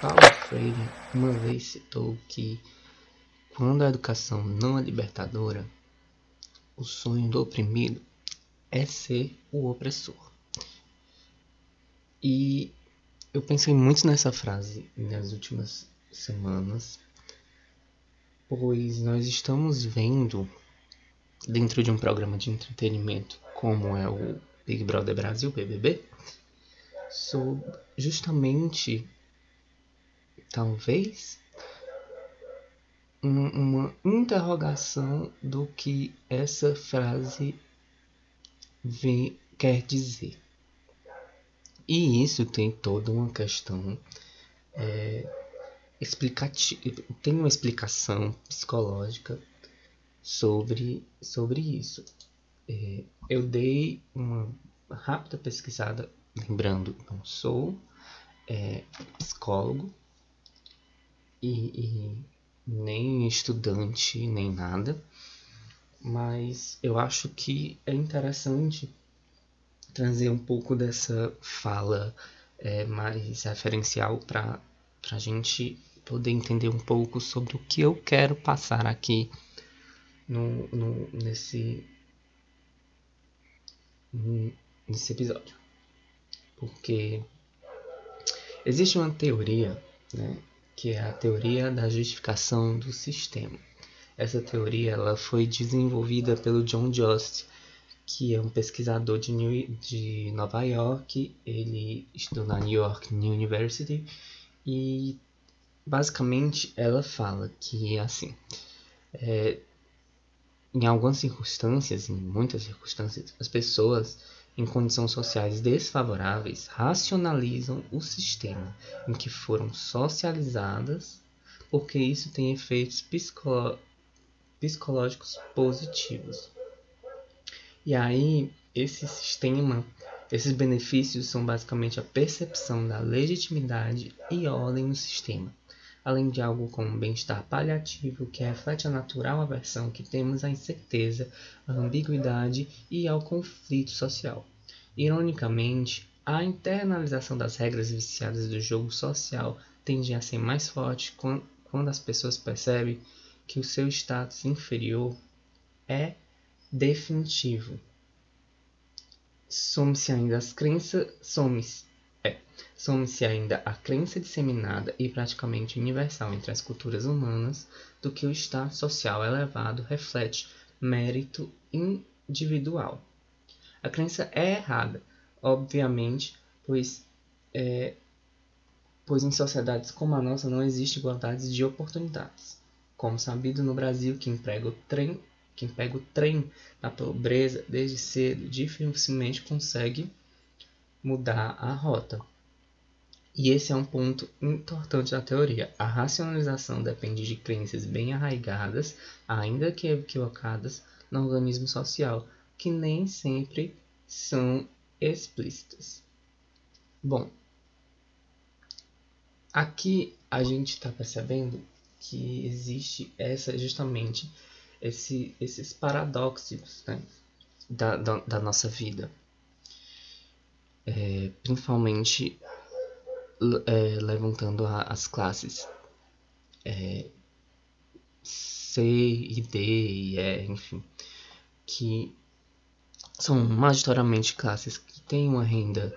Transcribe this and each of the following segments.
Paulo Freire uma vez citou que quando a educação não é libertadora, o sonho do oprimido é ser o opressor. E eu pensei muito nessa frase nas últimas semanas, pois nós estamos vendo dentro de um programa de entretenimento como é o Big Brother Brasil, BBB, sobre justamente talvez uma interrogação do que essa frase vem, quer dizer. E isso tem toda uma questão é, explicativa, tem uma explicação psicológica sobre, sobre isso. É, eu dei uma rápida pesquisada, lembrando, não sou é, psicólogo e, e nem estudante, nem nada, mas eu acho que é interessante trazer um pouco dessa fala é, mais referencial para a gente poder entender um pouco sobre o que eu quero passar aqui no, no, nesse, nesse episódio. Porque existe uma teoria né, que é a teoria da justificação do sistema. Essa teoria ela foi desenvolvida pelo John Just, que é um pesquisador de, New, de Nova York. Ele estudou na New York University e basicamente ela fala que assim, é, em algumas circunstâncias, em muitas circunstâncias, as pessoas em condições sociais desfavoráveis racionalizam o sistema em que foram socializadas, porque isso tem efeitos psicolo psicológicos positivos. E aí, esse sistema, esses benefícios são basicamente a percepção da legitimidade e ordem no sistema, além de algo como bem-estar paliativo que reflete a natural aversão que temos à incerteza, à ambiguidade e ao conflito social. Ironicamente, a internalização das regras viciadas do jogo social tende a ser mais forte quando as pessoas percebem que o seu status inferior é definitivo. Some-se ainda as crenças, some-se é, some-se ainda a crença disseminada e praticamente universal entre as culturas humanas do que o status social elevado reflete mérito individual. A crença é errada, obviamente, pois, é, pois em sociedades como a nossa não existe igualdade de oportunidades. Como sabido no Brasil, quem pega o trem, quem pega o trem na pobreza desde cedo dificilmente consegue mudar a rota. E esse é um ponto importante da teoria. A racionalização depende de crenças bem arraigadas, ainda que equivocadas, no organismo social, que nem sempre são explícitas. Bom, aqui a gente está percebendo que existe essa justamente esse, esses paradoxos né, da, da, da, nossa vida, é, principalmente é, levantando a, as classes é, C e D e E, enfim, que são majoritariamente classes que têm uma renda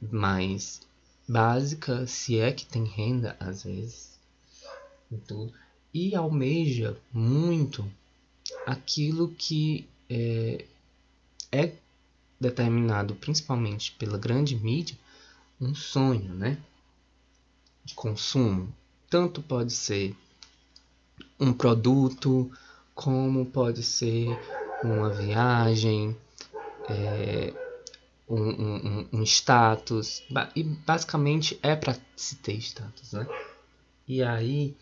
mais básica, se é que tem renda às vezes, e tudo, e almeja muito aquilo que é, é determinado principalmente pela grande mídia, um sonho, né, de consumo. Tanto pode ser um produto, como pode ser uma viagem, é, um, um, um, status. E basicamente é para se ter status, né? E aí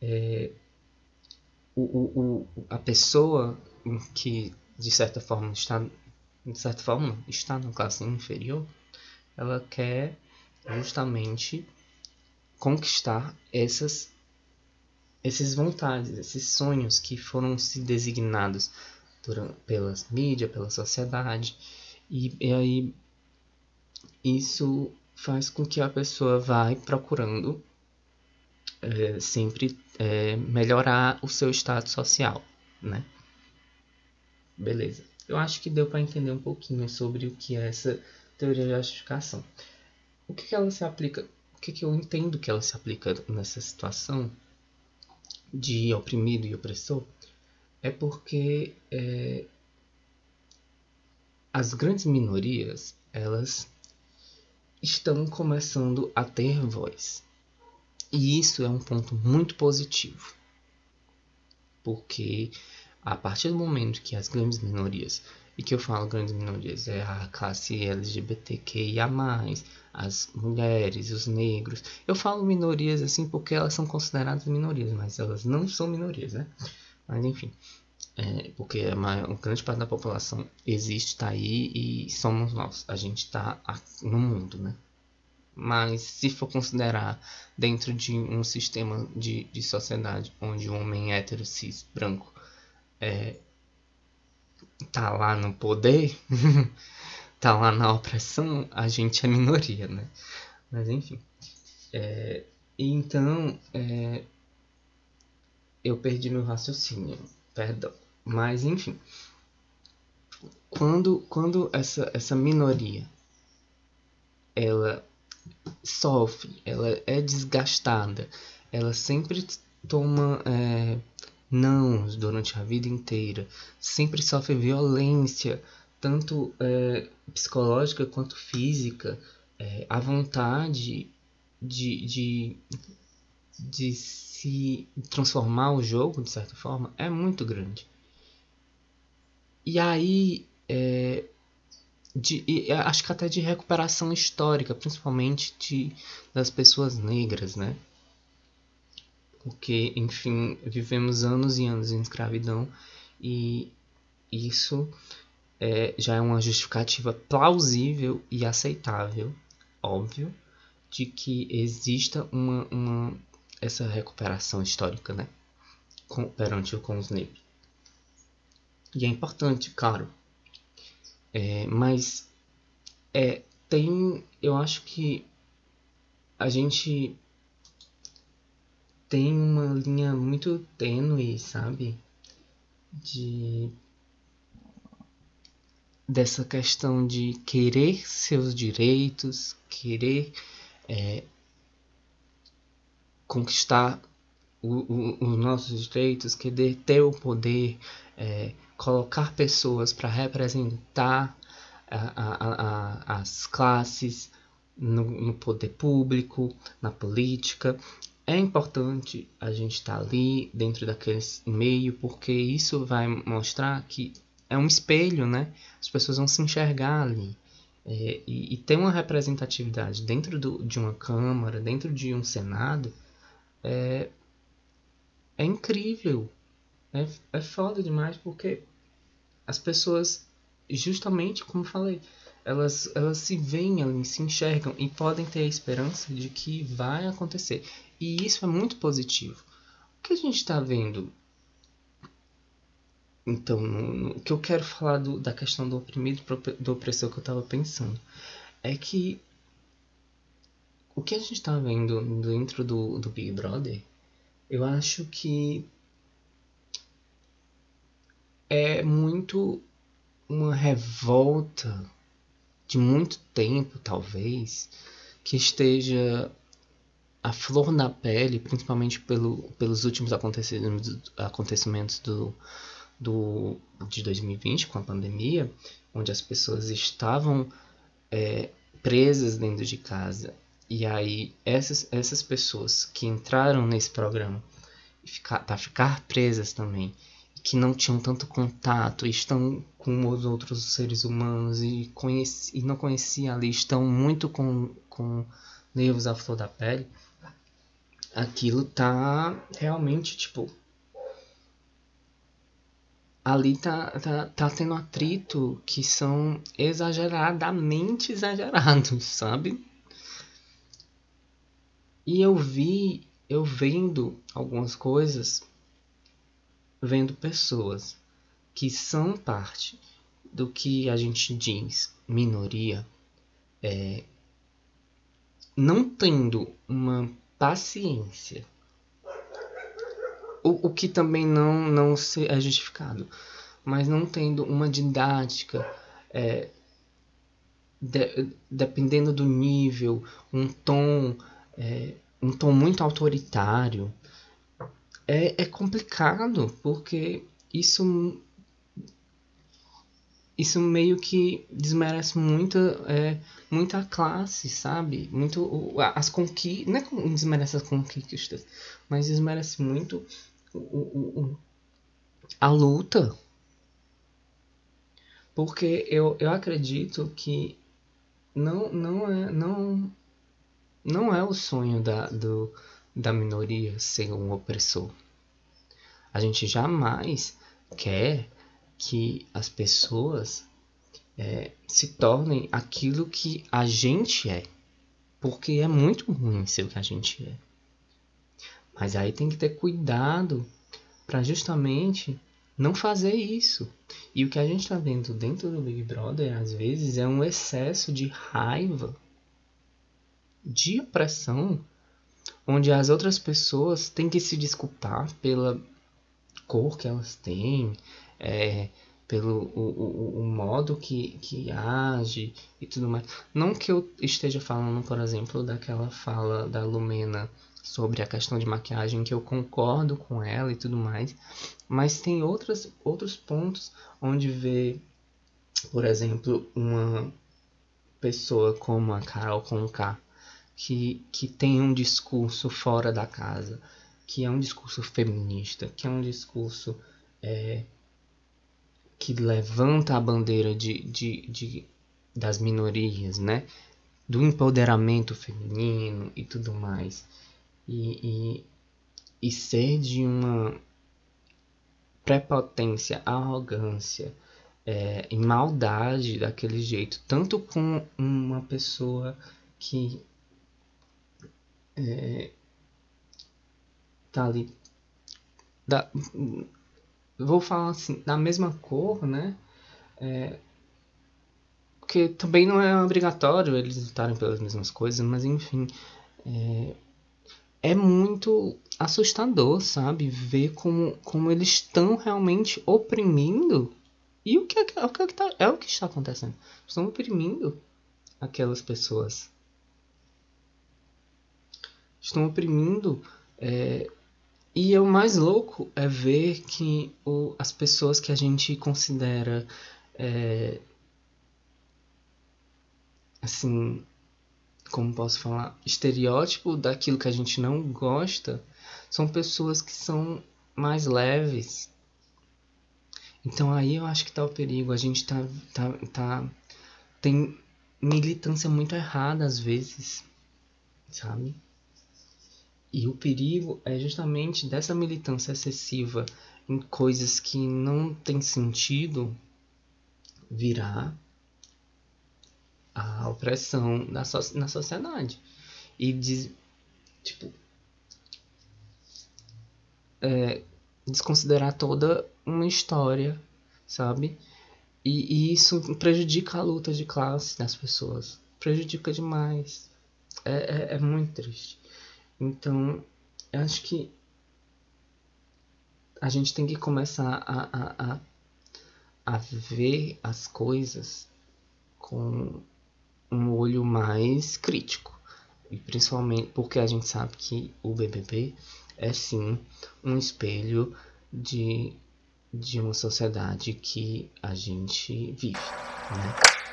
é, o, o, o, a pessoa que de certa forma está de certa forma está na classe inferior, ela quer justamente conquistar essas esses vontades, esses sonhos que foram se designados durante, pelas mídias, pela sociedade. E, e aí isso faz com que a pessoa vai procurando é, sempre é, melhorar o seu status social, né? Beleza. Eu acho que deu para entender um pouquinho sobre o que é essa teoria de justificação. O que, que ela se aplica? O que, que eu entendo que ela se aplica nessa situação de oprimido e opressor? É porque é, as grandes minorias elas estão começando a ter voz. E isso é um ponto muito positivo. Porque a partir do momento que as grandes minorias, e que eu falo grandes minorias, é a classe LGBTQIA, as mulheres, os negros. Eu falo minorias assim porque elas são consideradas minorias, mas elas não são minorias, né? Mas enfim, é, porque a maior, grande parte da população existe, está aí e somos nós. A gente está no mundo, né? Mas se for considerar dentro de um sistema de, de sociedade onde o homem hétero, cis, branco é, tá lá no poder, tá lá na opressão, a gente é minoria, né? Mas enfim. É, então, é, eu perdi meu raciocínio, perdão. Mas enfim. Quando, quando essa, essa minoria ela sofre, ela é desgastada, ela sempre toma é, não durante a vida inteira, sempre sofre violência, tanto é, psicológica quanto física, é, a vontade de, de, de se transformar o jogo, de certa forma, é muito grande. E aí, é, de, e, acho que até de recuperação histórica, principalmente de, das pessoas negras, né? Porque, enfim, vivemos anos e anos em escravidão e isso é, já é uma justificativa plausível e aceitável, óbvio, de que exista uma, uma essa recuperação histórica, né? Com, perante com os negros. E é importante, claro. É, mas é, tem. Eu acho que a gente tem uma linha muito tênue, sabe? De. Dessa questão de querer seus direitos, querer é, conquistar os nossos direitos, querer ter o poder, é, colocar pessoas para representar a, a, a, as classes no, no, poder público, na política. É importante a gente estar tá ali dentro daquele meio, porque isso vai mostrar que é um espelho, né? As pessoas vão se enxergar ali. É, e, e ter uma representatividade dentro do, de uma Câmara, dentro de um Senado, é, é incrível. É, é foda demais porque as pessoas, justamente como falei, elas, elas se veem ali, se enxergam e podem ter a esperança de que vai acontecer. E isso é muito positivo. O que a gente está vendo? Então, o que eu quero falar do, da questão do oprimido do opressor que eu estava pensando é que o que a gente está vendo dentro do, do Big Brother, eu acho que é muito uma revolta de muito tempo, talvez, que esteja a flor na pele, principalmente pelo, pelos últimos acontecimentos, acontecimentos do, do, de 2020, com a pandemia, onde as pessoas estavam é, presas dentro de casa. E aí, essas, essas pessoas que entraram nesse programa para ficar presas também que não tinham tanto contato, estão com os outros seres humanos e, conheci, e não conheciam ali, estão muito com, com nervos à flor da pele, aquilo tá realmente, tipo, ali tá, tá, tá tendo atrito que são exageradamente exagerados, sabe? E eu vi, eu vendo algumas coisas vendo pessoas que são parte do que a gente diz minoria, é, não tendo uma paciência o, o que também não, não é justificado. Mas não tendo uma didática, é, de, dependendo do nível, um tom, é, um tom muito autoritário, é, é complicado, porque isso isso meio que desmerece muita, é, muita classe, sabe? Muito as conquistas, não é desmerece as conquistas, mas desmerece muito o, o, o, a luta. Porque eu, eu acredito que não, não, é, não, não é o sonho da, do, da minoria ser um opressor. A gente jamais quer que as pessoas é, se tornem aquilo que a gente é. Porque é muito ruim ser o que a gente é. Mas aí tem que ter cuidado para justamente não fazer isso. E o que a gente está vendo dentro do Big Brother, às vezes, é um excesso de raiva, de opressão, onde as outras pessoas têm que se desculpar pela cor que elas têm, é, pelo o, o, o, modo que, que age e tudo mais. Não que eu esteja falando, por exemplo, daquela fala da Lumena sobre a questão de maquiagem, que eu concordo com ela e tudo mais, mas tem outras, outros pontos onde vê, por exemplo, uma pessoa como a Carol Conká, que, que tem um discurso fora da casa, que é um discurso feminista, que é um discurso é, que levanta a bandeira de, de, de, das minorias, né? Do empoderamento feminino e tudo mais. E, e, e ser de uma prepotência, arrogância é, e maldade daquele jeito, tanto com uma pessoa que é, tá ali da, vou falar assim, da mesma cor, né? É, porque também não é obrigatório eles lutarem pelas mesmas coisas, mas enfim. É, é muito assustador, sabe? Ver como, como eles estão realmente oprimindo. E o que, é, o que, é, tá, é o que está acontecendo? Estão oprimindo aquelas pessoas. Estão oprimindo é, e o mais louco é ver que o, as pessoas que a gente considera é, assim, como posso falar, estereótipo daquilo que a gente não gosta, são pessoas que são mais leves. Então aí eu acho que tá o perigo. A gente tá, tá, tá tem militância muito errada às vezes, sabe? E o perigo é justamente dessa militância excessiva em coisas que não tem sentido virar a opressão na, so na sociedade. E de, tipo, é, desconsiderar toda uma história, sabe? E, e, isso prejudica a luta de classe das pessoas. Prejudica demais. É, é, é muito triste. Então, eu acho que a gente tem que começar a, a, a, a ver as coisas com um olho mais crítico. E principalmente porque a gente sabe que o BBB é sim um espelho de, de uma sociedade que a gente vive. Né?